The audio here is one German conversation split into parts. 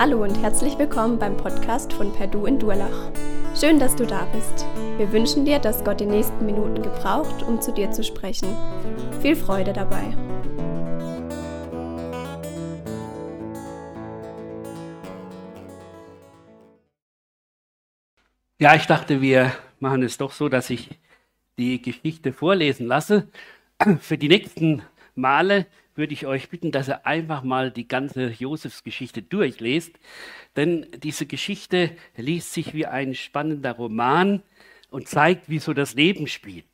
Hallo und herzlich willkommen beim Podcast von Perdu in Durlach. Schön, dass du da bist. Wir wünschen dir, dass Gott die nächsten Minuten gebraucht, um zu dir zu sprechen. Viel Freude dabei. Ja, ich dachte, wir machen es doch so, dass ich die Geschichte vorlesen lasse. Für die nächsten Male würde ich euch bitten, dass ihr einfach mal die ganze Josefsgeschichte durchlest. Denn diese Geschichte liest sich wie ein spannender Roman und zeigt, wie so das Leben spielt.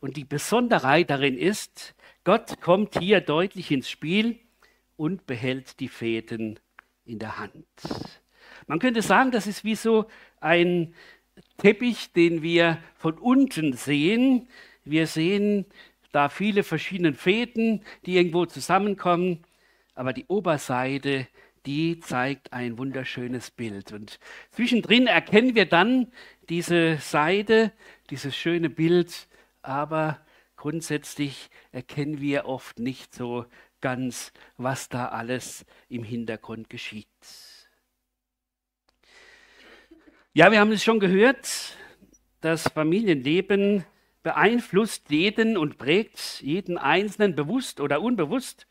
Und die Besonderheit darin ist, Gott kommt hier deutlich ins Spiel und behält die Fäden in der Hand. Man könnte sagen, das ist wie so ein Teppich, den wir von unten sehen. Wir sehen da viele verschiedene Fäden, die irgendwo zusammenkommen, aber die Oberseite, die zeigt ein wunderschönes Bild. Und zwischendrin erkennen wir dann diese Seite, dieses schöne Bild, aber grundsätzlich erkennen wir oft nicht so ganz, was da alles im Hintergrund geschieht. Ja, wir haben es schon gehört, das Familienleben beeinflusst jeden und prägt jeden Einzelnen bewusst oder unbewusst,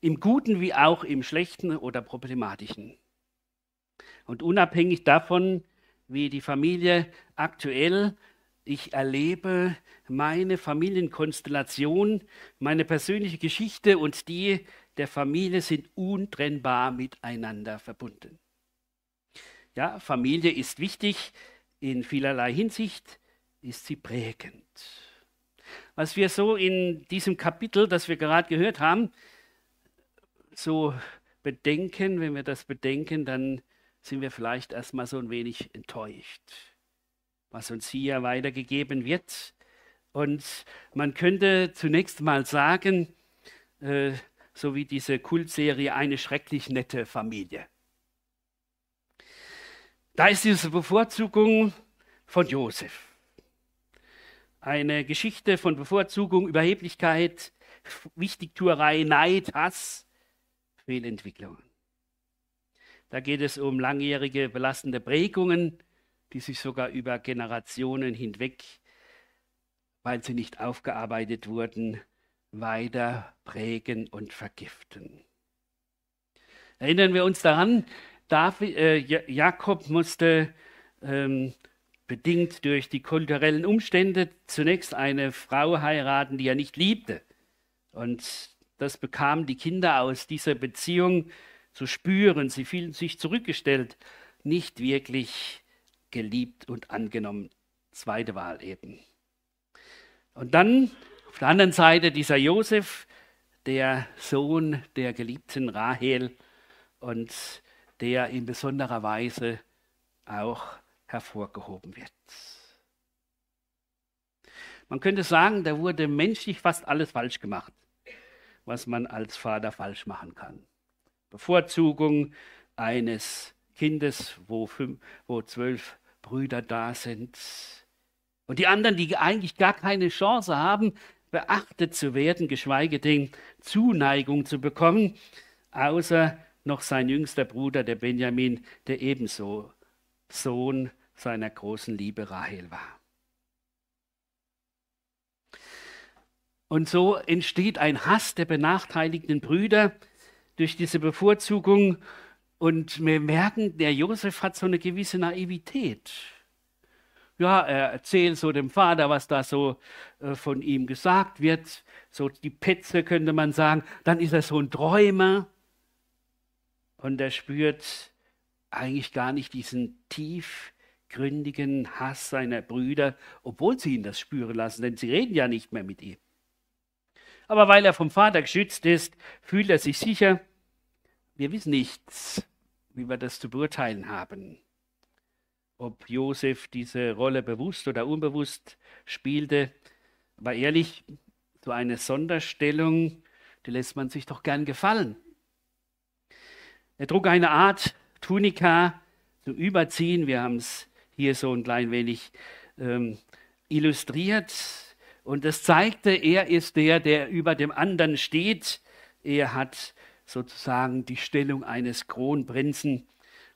im Guten wie auch im Schlechten oder Problematischen. Und unabhängig davon, wie die Familie aktuell, ich erlebe meine Familienkonstellation, meine persönliche Geschichte und die der Familie sind untrennbar miteinander verbunden. Ja, Familie ist wichtig in vielerlei Hinsicht, ist sie prägend. Was wir so in diesem Kapitel, das wir gerade gehört haben, so bedenken, wenn wir das bedenken, dann sind wir vielleicht erstmal so ein wenig enttäuscht, was uns hier weitergegeben wird. Und man könnte zunächst mal sagen, äh, so wie diese Kultserie, eine schrecklich nette Familie. Da ist diese Bevorzugung von Josef. Eine Geschichte von Bevorzugung, Überheblichkeit, Wichtigtuerei, Neid, Hass, Fehlentwicklungen. Da geht es um langjährige belastende Prägungen, die sich sogar über Generationen hinweg, weil sie nicht aufgearbeitet wurden, weiter prägen und vergiften. Erinnern wir uns daran, David, äh, Jakob musste ähm, bedingt durch die kulturellen Umstände zunächst eine Frau heiraten, die er nicht liebte. Und das bekamen die Kinder aus dieser Beziehung zu spüren. Sie fühlten sich zurückgestellt, nicht wirklich geliebt und angenommen. Zweite Wahl eben. Und dann auf der anderen Seite dieser Josef, der Sohn der geliebten Rahel und der in besonderer Weise auch hervorgehoben wird. Man könnte sagen, da wurde menschlich fast alles falsch gemacht, was man als Vater falsch machen kann. Bevorzugung eines Kindes, wo, fünf, wo zwölf Brüder da sind. Und die anderen, die eigentlich gar keine Chance haben, beachtet zu werden, geschweige denn Zuneigung zu bekommen, außer noch sein jüngster Bruder, der Benjamin, der ebenso Sohn seiner großen Liebe Rahel war. Und so entsteht ein Hass der benachteiligten Brüder durch diese Bevorzugung. Und wir merken, der Josef hat so eine gewisse Naivität. Ja, er erzählt so dem Vater, was da so äh, von ihm gesagt wird. So die Petze könnte man sagen. Dann ist er so ein Träumer. Und er spürt eigentlich gar nicht diesen tief tiefgründigen Hass seiner Brüder, obwohl sie ihn das spüren lassen, denn sie reden ja nicht mehr mit ihm. Aber weil er vom Vater geschützt ist, fühlt er sich sicher. Wir wissen nichts, wie wir das zu beurteilen haben. Ob Josef diese Rolle bewusst oder unbewusst spielte, aber ehrlich, so eine Sonderstellung, die lässt man sich doch gern gefallen. Er trug eine Art Tunika zum Überziehen. Wir haben es hier so ein klein wenig ähm, illustriert. Und das zeigte, er ist der, der über dem anderen steht. Er hat sozusagen die Stellung eines Kronprinzen.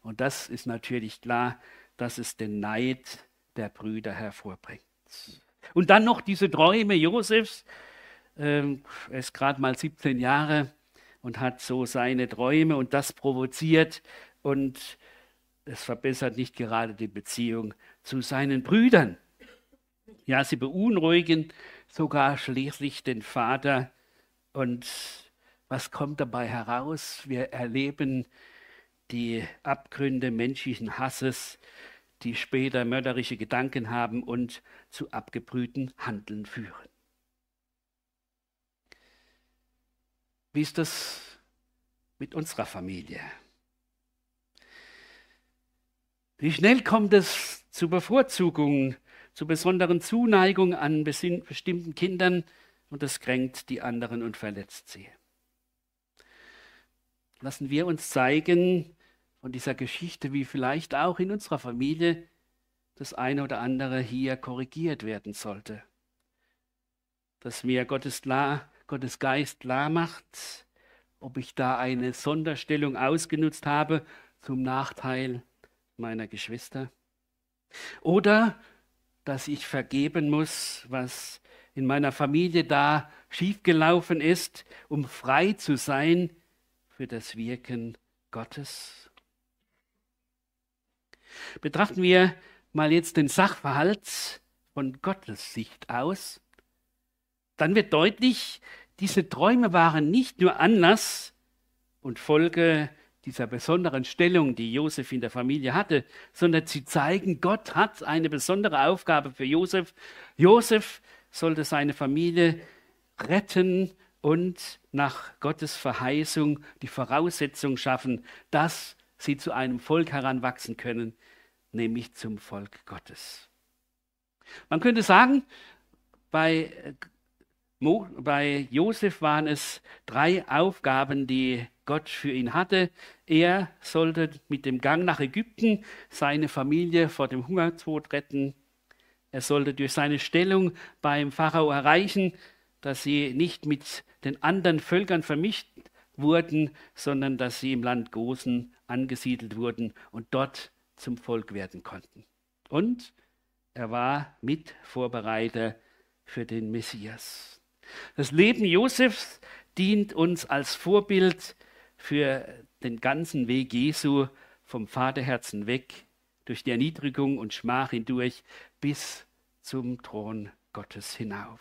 Und das ist natürlich klar, dass es den Neid der Brüder hervorbringt. Und dann noch diese Träume Josefs. Ähm, er ist gerade mal 17 Jahre und hat so seine Träume und das provoziert und es verbessert nicht gerade die Beziehung zu seinen Brüdern. Ja, sie beunruhigen sogar schließlich den Vater. Und was kommt dabei heraus? Wir erleben die Abgründe menschlichen Hasses, die später mörderische Gedanken haben und zu abgebrühten Handeln führen. Wie ist das mit unserer Familie? Wie schnell kommt es zu Bevorzugungen, zu besonderen Zuneigung an bestimmten Kindern und das kränkt die anderen und verletzt sie. Lassen wir uns zeigen von dieser Geschichte, wie vielleicht auch in unserer Familie das eine oder andere hier korrigiert werden sollte. Dass mir Gottes, klar, Gottes Geist klar macht, ob ich da eine Sonderstellung ausgenutzt habe zum Nachteil meiner Geschwister. Oder dass ich vergeben muss, was in meiner Familie da schiefgelaufen ist, um frei zu sein für das Wirken Gottes. Betrachten wir mal jetzt den Sachverhalt von Gottes Sicht aus, dann wird deutlich, diese Träume waren nicht nur Anlass und Folge dieser besonderen Stellung, die Josef in der Familie hatte, sondern sie zeigen, Gott hat eine besondere Aufgabe für Josef. Josef sollte seine Familie retten und nach Gottes Verheißung die Voraussetzung schaffen, dass sie zu einem Volk heranwachsen können, nämlich zum Volk Gottes. Man könnte sagen, bei, bei Josef waren es drei Aufgaben, die Gott für ihn hatte. Er sollte mit dem Gang nach Ägypten seine Familie vor dem Hungertod retten. Er sollte durch seine Stellung beim Pharao erreichen, dass sie nicht mit den anderen Völkern vermischt wurden, sondern dass sie im Land Gosen angesiedelt wurden und dort zum Volk werden konnten. Und er war Mitvorbereiter für den Messias. Das Leben Josefs dient uns als Vorbild für den ganzen Weg Jesu vom Vaterherzen weg, durch die Erniedrigung und Schmach hindurch bis zum Thron Gottes hinauf.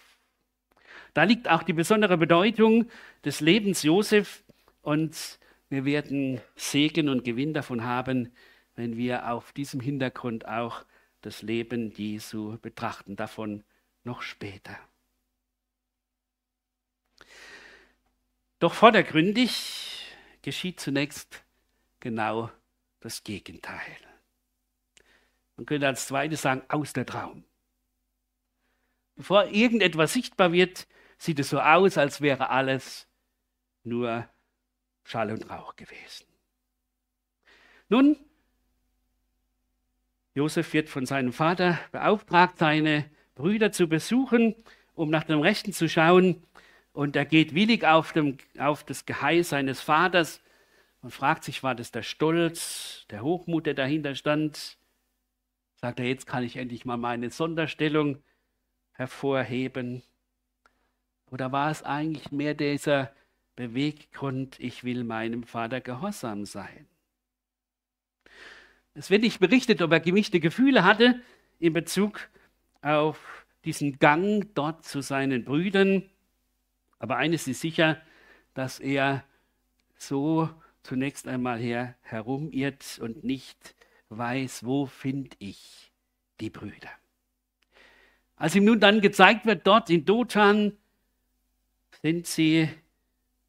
Da liegt auch die besondere Bedeutung des Lebens Josef und wir werden Segen und Gewinn davon haben, wenn wir auf diesem Hintergrund auch das Leben Jesu betrachten. Davon noch später. Doch vordergründig geschieht zunächst genau das Gegenteil. Man könnte als zweites sagen, aus der Traum. Bevor irgendetwas sichtbar wird, sieht es so aus, als wäre alles nur Schall und Rauch gewesen. Nun, Josef wird von seinem Vater beauftragt, seine Brüder zu besuchen, um nach dem Rechten zu schauen. Und er geht willig auf, dem, auf das Geheiß seines Vaters und fragt sich, war das der Stolz, der Hochmut, der dahinter stand? Sagt er, jetzt kann ich endlich mal meine Sonderstellung hervorheben. Oder war es eigentlich mehr dieser Beweggrund, ich will meinem Vater gehorsam sein? Es wird nicht berichtet, ob er gemischte Gefühle hatte in Bezug auf diesen Gang dort zu seinen Brüdern. Aber eines ist sicher, dass er so zunächst einmal her herumirrt und nicht weiß, wo finde ich die Brüder. Als ihm nun dann gezeigt wird, dort in Dothan sind sie,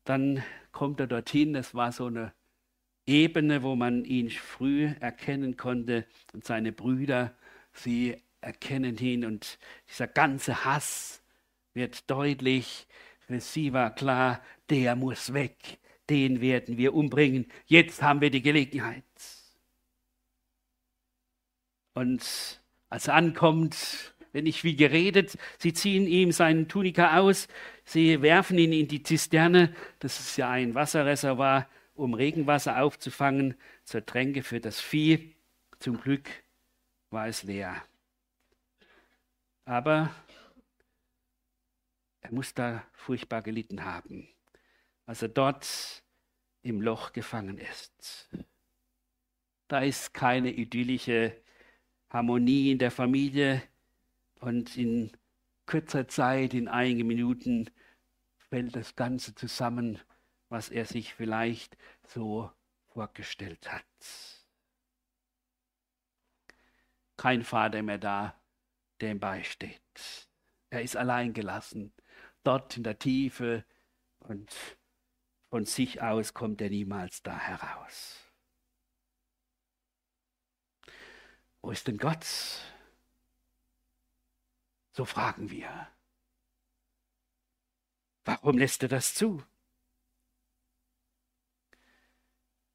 dann kommt er dorthin, das war so eine Ebene, wo man ihn früh erkennen konnte und seine Brüder, sie erkennen ihn und dieser ganze Hass wird deutlich. Für sie war klar, der muss weg, den werden wir umbringen. Jetzt haben wir die Gelegenheit. Und als er ankommt, Wenn nicht viel geredet, sie ziehen ihm seinen Tunika aus, sie werfen ihn in die Zisterne, das ist ja ein Wasserreservoir, um Regenwasser aufzufangen, zur Tränke für das Vieh. Zum Glück war es leer. Aber er muss da furchtbar gelitten haben, als er dort im Loch gefangen ist. Da ist keine idyllische Harmonie in der Familie und in kürzer Zeit, in einigen Minuten, fällt das Ganze zusammen, was er sich vielleicht so vorgestellt hat. Kein Vater mehr da, der ihm beisteht. Er ist allein gelassen dort in der Tiefe und von sich aus kommt er niemals da heraus. Wo ist denn Gott? So fragen wir. Warum lässt er das zu?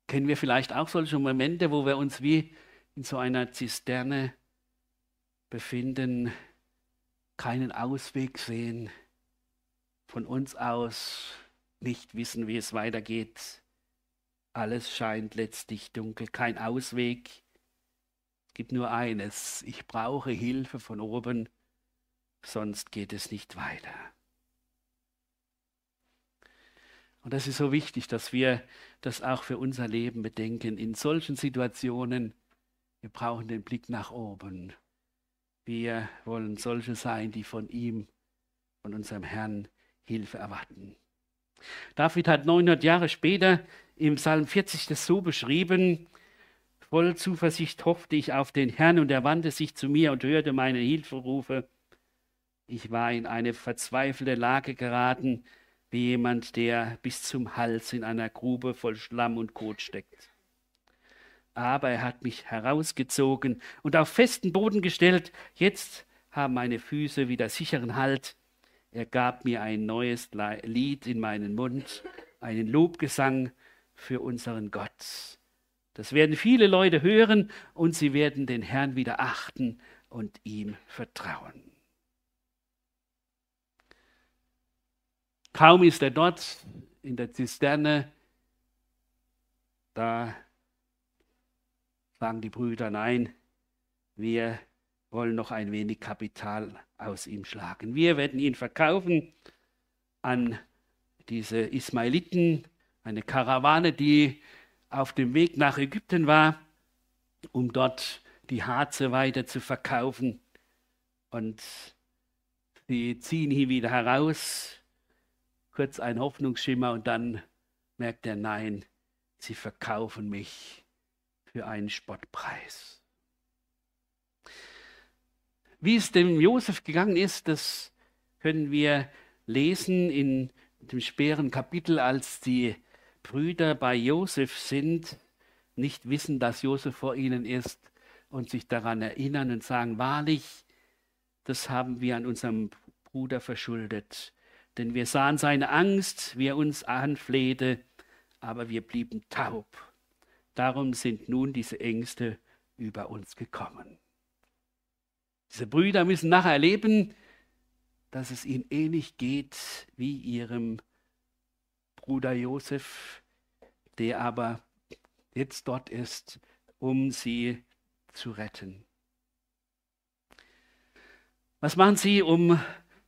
Kennen wir vielleicht auch solche Momente, wo wir uns wie in so einer Zisterne befinden, keinen Ausweg sehen, von uns aus nicht wissen, wie es weitergeht. Alles scheint letztlich dunkel, kein Ausweg. Es gibt nur eines, ich brauche Hilfe von oben, sonst geht es nicht weiter. Und das ist so wichtig, dass wir das auch für unser Leben bedenken. In solchen Situationen, wir brauchen den Blick nach oben. Wir wollen solche sein, die von ihm, von unserem Herrn Hilfe erwarten. David hat 900 Jahre später im Psalm 40 das so beschrieben, voll Zuversicht hoffte ich auf den Herrn und er wandte sich zu mir und hörte meine Hilferufe. Ich war in eine verzweifelte Lage geraten, wie jemand, der bis zum Hals in einer Grube voll Schlamm und Kot steckt. Aber er hat mich herausgezogen und auf festen Boden gestellt. Jetzt haben meine Füße wieder sicheren Halt. Er gab mir ein neues Lied in meinen Mund, einen Lobgesang für unseren Gott. Das werden viele Leute hören und sie werden den Herrn wieder achten und ihm vertrauen. Kaum ist er dort in der Zisterne, da sagen die Brüder, nein, wir wollen noch ein wenig Kapital aus ihm schlagen. Wir werden ihn verkaufen an diese Ismailiten, eine Karawane, die auf dem Weg nach Ägypten war, um dort die Harze weiter zu verkaufen. Und sie ziehen ihn wieder heraus, kurz ein Hoffnungsschimmer und dann merkt er, nein, sie verkaufen mich für einen Spottpreis. Wie es dem Josef gegangen ist, das können wir lesen in dem schweren Kapitel, als die Brüder bei Josef sind, nicht wissen, dass Josef vor ihnen ist und sich daran erinnern und sagen, wahrlich, das haben wir an unserem Bruder verschuldet. Denn wir sahen seine Angst, wie er uns anflehte, aber wir blieben taub. Darum sind nun diese Ängste über uns gekommen. Diese Brüder müssen nachher erleben, dass es ihnen ähnlich geht wie ihrem Bruder Josef, der aber jetzt dort ist, um sie zu retten. Was machen sie, um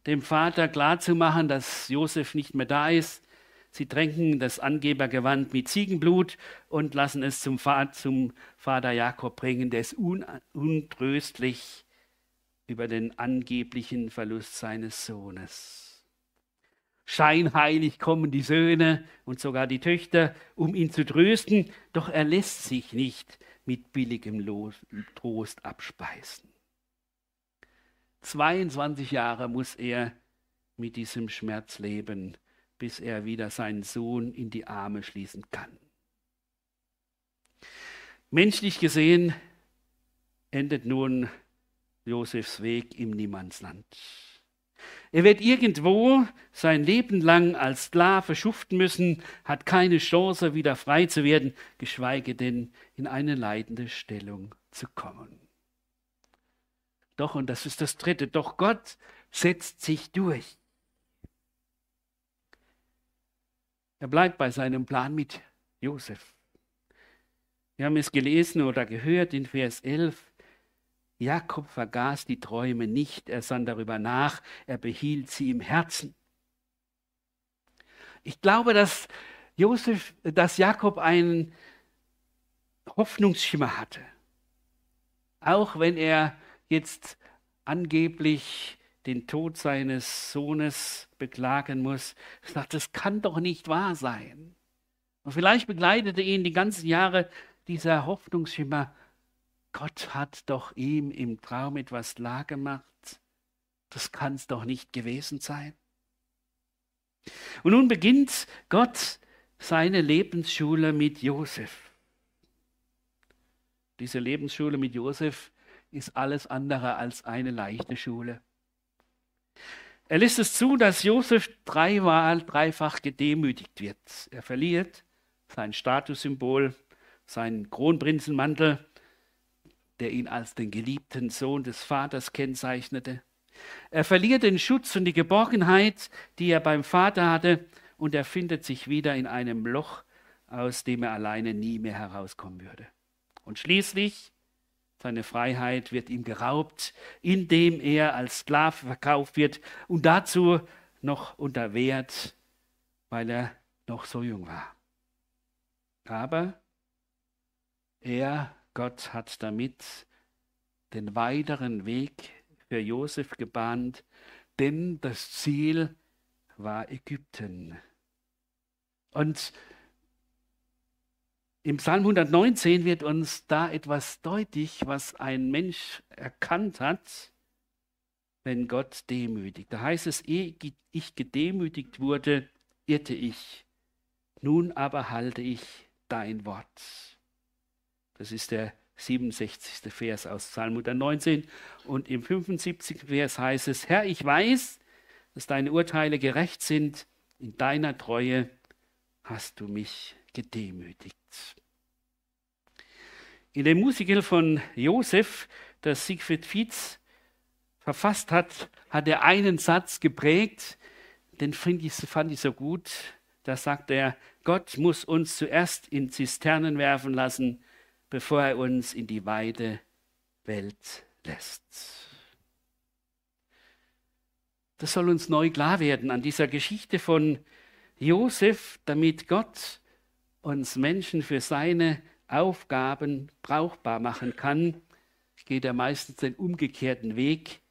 dem Vater klarzumachen, dass Josef nicht mehr da ist? Sie tränken das Angebergewand mit Ziegenblut und lassen es zum, Vater Jakob bringen. Der ist untröstlich über den angeblichen Verlust seines Sohnes. Scheinheilig kommen die Söhne und sogar die Töchter, um ihn zu trösten, doch er lässt sich nicht mit billigem Trost abspeisen. 22 Jahre muss er mit diesem Schmerz leben, bis er wieder seinen Sohn in die Arme schließen kann. Menschlich gesehen endet nun Josefs Weg im Niemandsland. Er wird irgendwo sein Leben lang als Sklave schuften müssen, hat keine Chance, wieder frei zu werden, geschweige denn in eine leidende Stellung zu kommen. Doch, und das ist das Dritte, doch Gott setzt sich durch. Er bleibt bei seinem Plan mit Josef. Wir haben es gelesen oder gehört in Vers 11. Jakob vergaß die Träume nicht, er sann darüber nach, er behielt sie im Herzen. Ich glaube, dass Josef, dass Jakob einen Hoffnungsschimmer hatte. Auch wenn er jetzt angeblich den Tod seines Sohnes beklagen muss, sagt, das kann doch nicht wahr sein. Und vielleicht begleitete ihn die ganzen Jahre dieser Hoffnungsschimmer, Gott hat doch ihm im Traum etwas klargemacht. Das kann es doch nicht gewesen sein. Und nun beginnt Gott seine Lebensschule mit Josef. Diese Lebensschule mit Josef ist alles andere als eine leichte Schule. Er lässt es zu, dass Josef dreimal, dreifach gedemütigt wird. Er verliert sein Statussymbol, seinen Kronprinzenmantel, der ihn als den geliebten Sohn des Vaters kennzeichnete. Er verliert den Schutz und die Geborgenheit, die er beim Vater hatte, und er findet sich wieder in einem Loch, aus dem er alleine nie mehr herauskommen würde. Und schließlich, seine Freiheit wird ihm geraubt, indem er als Sklave verkauft wird und dazu noch unter Wert, weil er noch so jung war. Aber er, Gott, hat damit den weiteren Weg für Josef gebahnt, denn das Ziel war Ägypten. Und im Psalm 119 wird uns da etwas deutlich, was ein Mensch erkannt hat, wenn Gott demütigt. Da heißt es, ehe ich gedemütigt wurde, irrte ich. Nun aber halte ich dein Wort. Das ist der 67. Vers aus Psalm 119. Und im 75. Vers heißt es, Herr, ich weiß, dass deine Urteile gerecht sind. In deiner Treue hast du mich gedemütigt. In dem Musical von Josef, das Siegfried Fietz verfasst hat, hat er einen Satz geprägt, den ich, fand ich so gut. Da sagt er, Gott muss uns zuerst in Zisternen werfen lassen, bevor er uns in die weite Welt lässt. Das soll uns neu klar werden an dieser Geschichte von Josef, damit Gott uns Menschen für seine Aufgaben brauchbar machen kann, geht er meistens den umgekehrten Weg,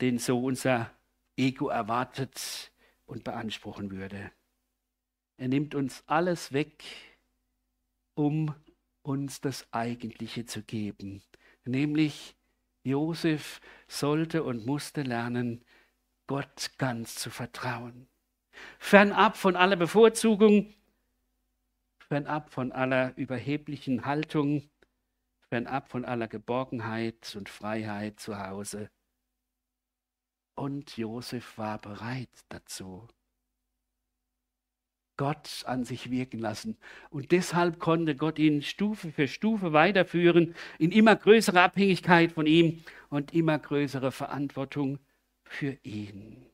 den so unser Ego erwartet und beanspruchen würde. Er nimmt uns alles weg, um uns das Eigentliche zu geben. Nämlich Josef sollte und musste lernen, Gott ganz zu vertrauen. Fernab von aller Bevorzugung, fernab von aller überheblichen Haltung, fernab von aller Geborgenheit und Freiheit zu Hause. Und Josef war bereit dazu. Gott an sich wirken lassen. Und deshalb konnte Gott ihn Stufe für Stufe weiterführen in immer größere Abhängigkeit von ihm und immer größere Verantwortung für ihn.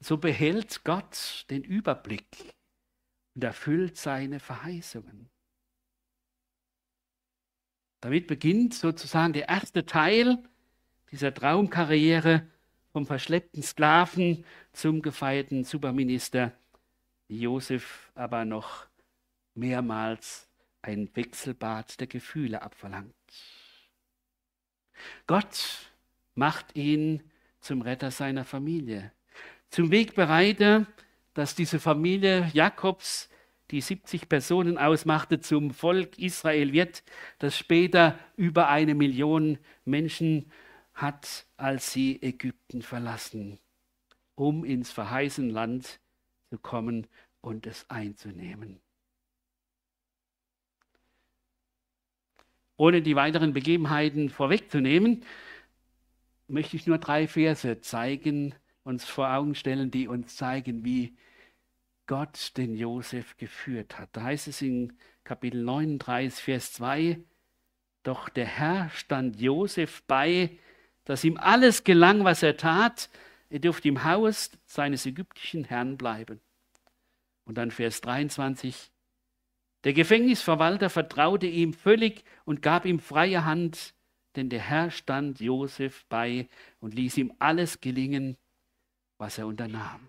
So behält Gott den Überblick und erfüllt seine Verheißungen. Damit beginnt sozusagen der erste Teil dieser Traumkarriere vom verschleppten Sklaven zum gefeierten Superminister Josef aber noch mehrmals ein Wechselbad der Gefühle abverlangt. Gott macht ihn zum Retter seiner Familie, zum Wegbereiter, dass diese Familie Jakobs, die 70 Personen ausmachte, zum Volk Israel wird, das später über eine Million Menschen hat, als sie Ägypten verlassen, um ins verheißene Land zu kommen und es einzunehmen. Ohne die weiteren Begebenheiten vorwegzunehmen, möchte ich nur drei Verse zeigen, uns vor Augen stellen, die uns zeigen, wie Gott den Josef geführt hat. Da heißt es in Kapitel 39, Vers 2, Doch der Herr stand Josef bei, dass ihm alles gelang, was er tat. Er durfte im Haus seines ägyptischen Herrn bleiben. Und dann Vers 23. Der Gefängnisverwalter vertraute ihm völlig und gab ihm freie Hand, denn der Herr stand Josef bei und ließ ihm alles gelingen, was er unternahm.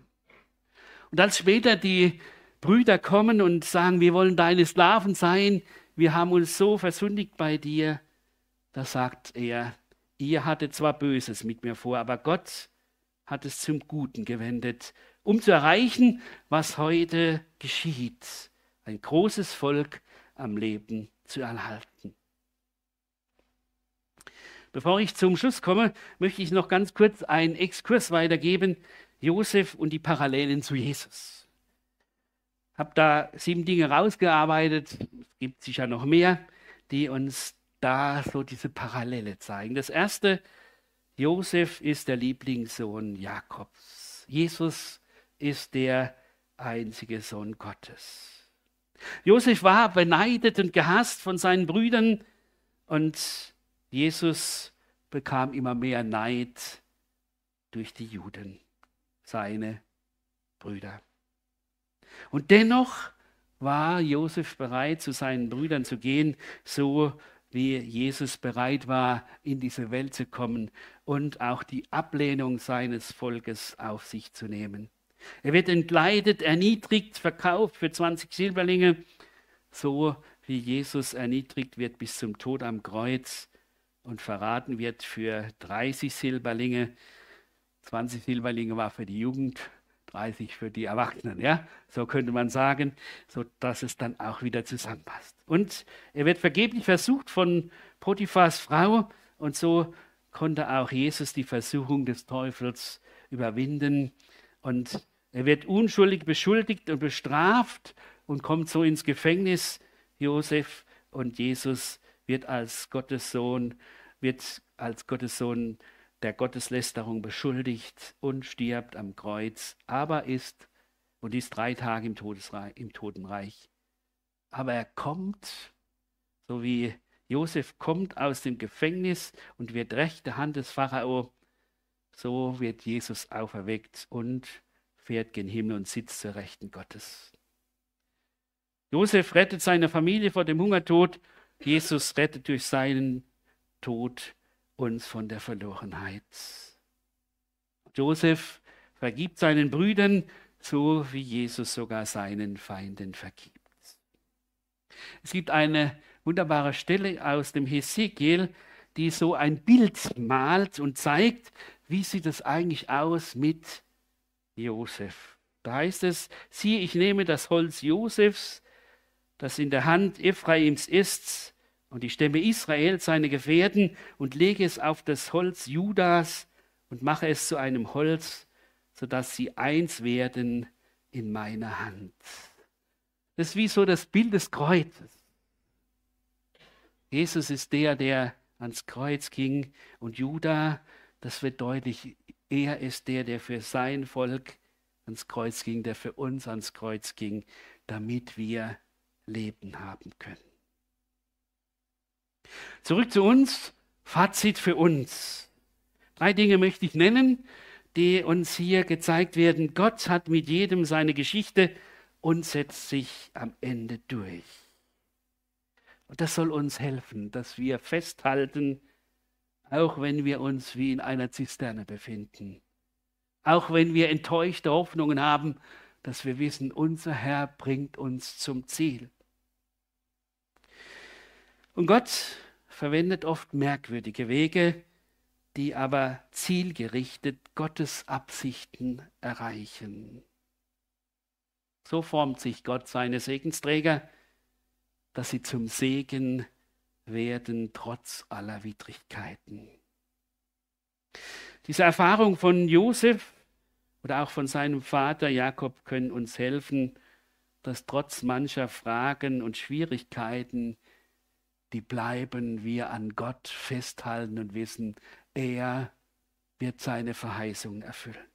Und als später die Brüder kommen und sagen, wir wollen deine Sklaven sein, wir haben uns so versündigt bei dir, da sagt er, ihr hattet zwar Böses mit mir vor, aber Gott hat es zum Guten gewendet, um zu erreichen, was heute geschieht, ein großes Volk am Leben zu erhalten. Bevor ich zum Schluss komme, möchte ich noch ganz kurz einen Exkurs weitergeben, Josef und die Parallelen zu Jesus. Ich habe da sieben Dinge rausgearbeitet, es gibt sicher noch mehr, die uns da so diese Parallele zeigen. Das erste, Josef ist der Lieblingssohn Jakobs. Jesus ist der einzige Sohn Gottes. Josef war beneidet und gehasst von seinen Brüdern und Jesus bekam immer mehr Neid durch die Juden, seine Brüder. Und dennoch war Josef bereit, zu seinen Brüdern zu gehen, so wie Jesus bereit war, in diese Welt zu kommen und auch die Ablehnung seines Volkes auf sich zu nehmen. Er wird entleidet, erniedrigt, verkauft für 20 Silberlinge, so wie Jesus erniedrigt wird bis zum Tod am Kreuz und verraten wird für 30 Silberlinge. 20 Silberlinge war für die Jugend, 30 für die Erwachsenen, ja, so könnte man sagen, so dass es dann auch wieder zusammenpasst. Und er wird vergeblich versucht von Potiphas Frau und so konnte auch Jesus die Versuchung des Teufels überwinden und er wird unschuldig beschuldigt und bestraft und kommt so ins Gefängnis. Josef und Jesus wird als Gottes Sohn, wird als Gottes Sohn der Gotteslästerung beschuldigt und stirbt am Kreuz, aber ist und ist drei Tage im, Todesreich, im Totenreich. Aber er kommt, so wie Josef kommt aus dem Gefängnis und wird rechte Hand des Pharao, so wird Jesus auferweckt und fährt gen Himmel und sitzt zur Rechten Gottes. Josef rettet seine Familie vor dem Hungertod. Jesus rettet durch seinen Tod uns von der Verlorenheit. Josef vergibt seinen Brüdern, so wie Jesus sogar seinen Feinden vergibt. Es gibt eine wunderbare Stelle aus dem Hesekiel, die so ein Bild malt und zeigt, wie sieht es eigentlich aus mit Josef. Da heißt es, siehe, ich nehme das Holz Josefs, das in der Hand Ephraims ist, und die Stämme Israel, seine Gefährten, und lege es auf das Holz Judas und mache es zu einem Holz, sodass sie eins werden in meiner Hand. Das ist wie so das Bild des Kreuzes. Jesus ist der, der ans Kreuz ging und Judah, das wird deutlich, er ist der, der für sein Volk ans Kreuz ging, der für uns ans Kreuz ging, damit wir Leben haben können. Zurück zu uns. Fazit für uns. Drei Dinge möchte ich nennen, die uns hier gezeigt werden. Gott hat mit jedem seine Geschichte und setzt sich am Ende durch. Und das soll uns helfen, dass wir festhalten, auch wenn wir uns wie in einer Zisterne befinden. Auch wenn wir enttäuschte Hoffnungen haben, dass wir wissen, unser Herr bringt uns zum Ziel. Und Gott verwendet oft merkwürdige Wege, die aber zielgerichtet Gottes Absichten erreichen. So formt sich Gott seine Segensträger, dass sie zum Segen werden trotz aller Widrigkeiten. Diese Erfahrung von Josef oder auch von seinem Vater Jakob können uns helfen, dass trotz mancher Fragen und Schwierigkeiten die bleiben, wir an Gott festhalten und wissen, er wird seine Verheißung erfüllen.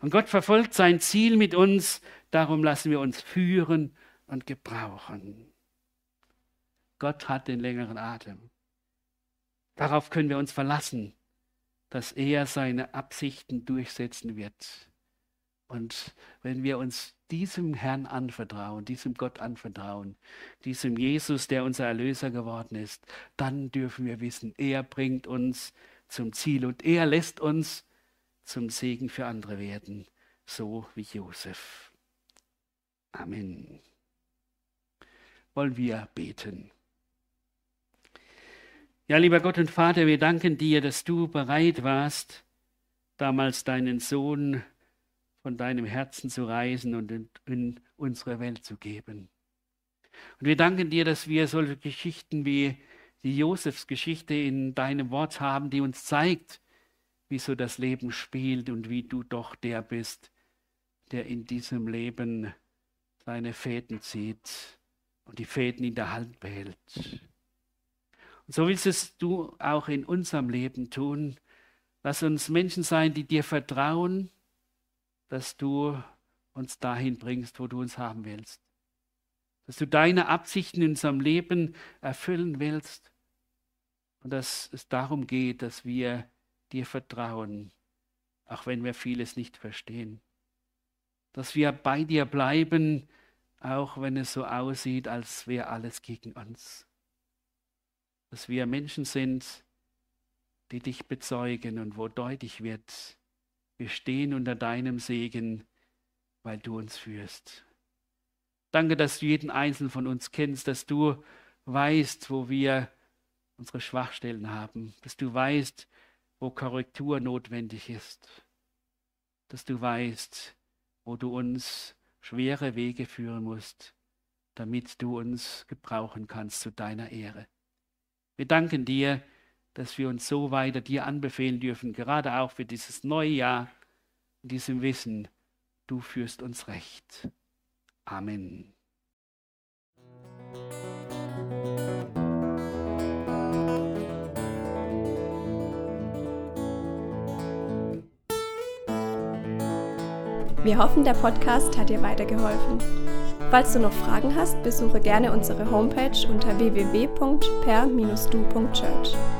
Und Gott verfolgt sein Ziel mit uns, darum lassen wir uns führen und gebrauchen. Gott hat den längeren Atem. Darauf können wir uns verlassen, dass er seine Absichten durchsetzen wird. Und wenn wir uns diesem Herrn anvertrauen, diesem Gott anvertrauen, diesem Jesus, der unser Erlöser geworden ist, dann dürfen wir wissen, er bringt uns zum Ziel und er lässt uns zum Segen für andere werden, so wie Josef. Amen. Wollen wir beten. Ja, lieber Gott und Vater, wir danken dir, dass du bereit warst, damals deinen Sohn von deinem Herzen zu reisen und in, in unsere Welt zu geben. Und wir danken dir, dass wir solche Geschichten wie die Josefsgeschichte in deinem Wort haben, die uns zeigt, wie so das Leben spielt und wie du doch der bist, der in diesem Leben seine Fäden zieht und die Fäden in der Hand behält. Und so willst es du auch in unserem Leben tun. Lass uns Menschen sein, die dir vertrauen, dass du uns dahin bringst, wo du uns haben willst. Dass du deine Absichten in unserem Leben erfüllen willst und dass es darum geht, dass wir dir vertrauen, auch wenn wir vieles nicht verstehen. Dass wir bei dir bleiben, auch wenn es so aussieht, als wäre alles gegen uns. Dass wir Menschen sind, die dich bezeugen und wo deutlich wird, wir stehen unter deinem Segen, weil du uns führst. Danke, dass du jeden Einzelnen von uns kennst, dass du weißt, wo wir unsere Schwachstellen haben, dass du weißt, wo Korrektur notwendig ist, dass du weißt, wo du uns schwere Wege führen musst, damit du uns gebrauchen kannst zu deiner Ehre. Wir danken dir, dass wir uns so weiter dir anbefehlen dürfen, gerade auch für dieses neue Jahr, in diesem Wissen, du führst uns recht. Amen. Wir hoffen, der Podcast hat dir weitergeholfen. Falls du noch Fragen hast, besuche gerne unsere Homepage unter www.per-du.church.